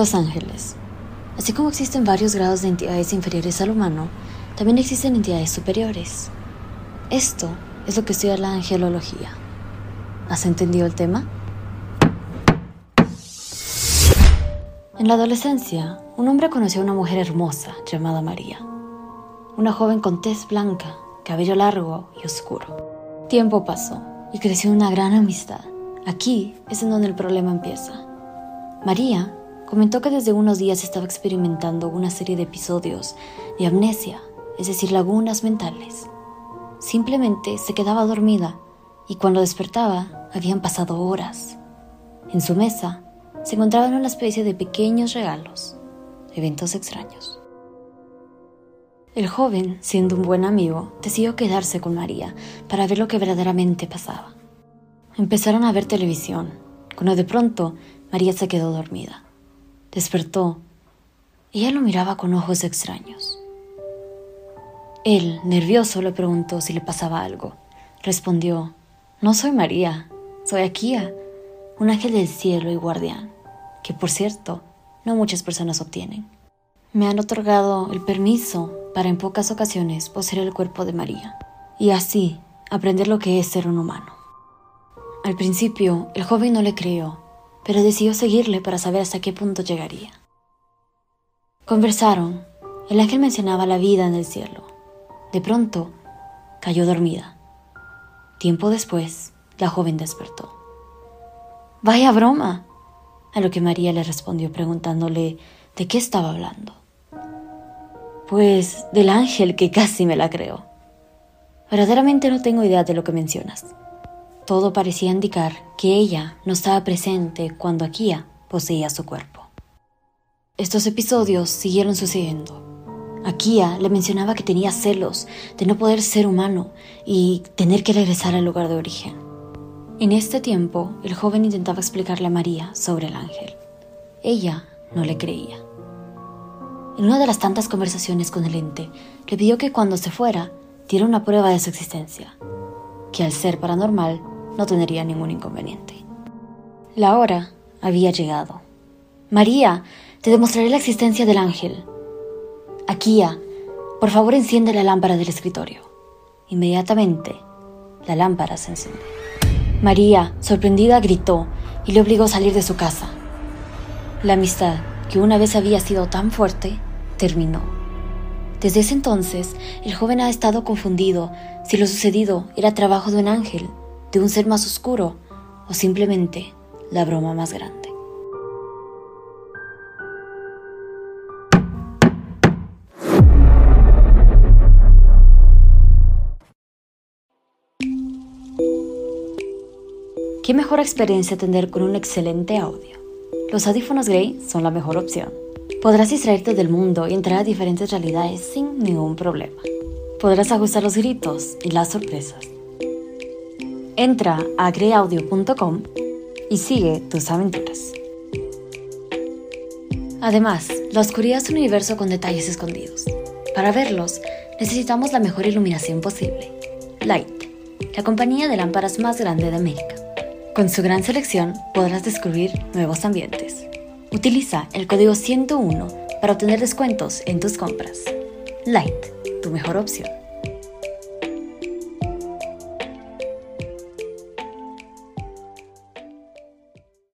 Los ángeles. Así como existen varios grados de entidades inferiores al humano, también existen entidades superiores. Esto es lo que estudia la angelología. ¿Has entendido el tema? En la adolescencia, un hombre conoció a una mujer hermosa llamada María. Una joven con tez blanca, cabello largo y oscuro. Tiempo pasó y creció una gran amistad. Aquí es en donde el problema empieza. María comentó que desde unos días estaba experimentando una serie de episodios de amnesia, es decir, lagunas mentales. Simplemente se quedaba dormida y cuando despertaba habían pasado horas. En su mesa se encontraban una especie de pequeños regalos, eventos extraños. El joven, siendo un buen amigo, decidió quedarse con María para ver lo que verdaderamente pasaba. Empezaron a ver televisión, cuando de pronto María se quedó dormida. Despertó y ella lo miraba con ojos extraños. Él, nervioso, le preguntó si le pasaba algo. Respondió, No soy María, soy Akia, un ángel del cielo y guardián, que por cierto, no muchas personas obtienen. Me han otorgado el permiso para en pocas ocasiones poseer el cuerpo de María y así aprender lo que es ser un humano. Al principio, el joven no le creyó pero decidió seguirle para saber hasta qué punto llegaría. Conversaron. El ángel mencionaba la vida en el cielo. De pronto, cayó dormida. Tiempo después, la joven despertó. Vaya broma, a lo que María le respondió preguntándole de qué estaba hablando. Pues del ángel que casi me la creó. Verdaderamente no tengo idea de lo que mencionas. Todo parecía indicar que ella no estaba presente cuando Akia poseía su cuerpo. Estos episodios siguieron sucediendo. Akia le mencionaba que tenía celos de no poder ser humano y tener que regresar al lugar de origen. En este tiempo, el joven intentaba explicarle a María sobre el ángel. Ella no le creía. En una de las tantas conversaciones con el ente, le pidió que cuando se fuera, diera una prueba de su existencia, que al ser paranormal no tendría ningún inconveniente. La hora había llegado. María, te demostraré la existencia del ángel. Akia, por favor enciende la lámpara del escritorio. Inmediatamente, la lámpara se encendió. María, sorprendida, gritó y le obligó a salir de su casa. La amistad, que una vez había sido tan fuerte, terminó. Desde ese entonces, el joven ha estado confundido si lo sucedido era trabajo de un ángel de un ser más oscuro o simplemente la broma más grande. ¿Qué mejor experiencia tener con un excelente audio? Los audífonos Grey son la mejor opción. Podrás distraerte del mundo y entrar a diferentes realidades sin ningún problema. Podrás ajustar los gritos y las sorpresas Entra a greaudio.com y sigue tus aventuras. Además, la oscuridad es un universo con detalles escondidos. Para verlos, necesitamos la mejor iluminación posible. Light, la compañía de lámparas más grande de América. Con su gran selección podrás descubrir nuevos ambientes. Utiliza el código 101 para obtener descuentos en tus compras. Light, tu mejor opción.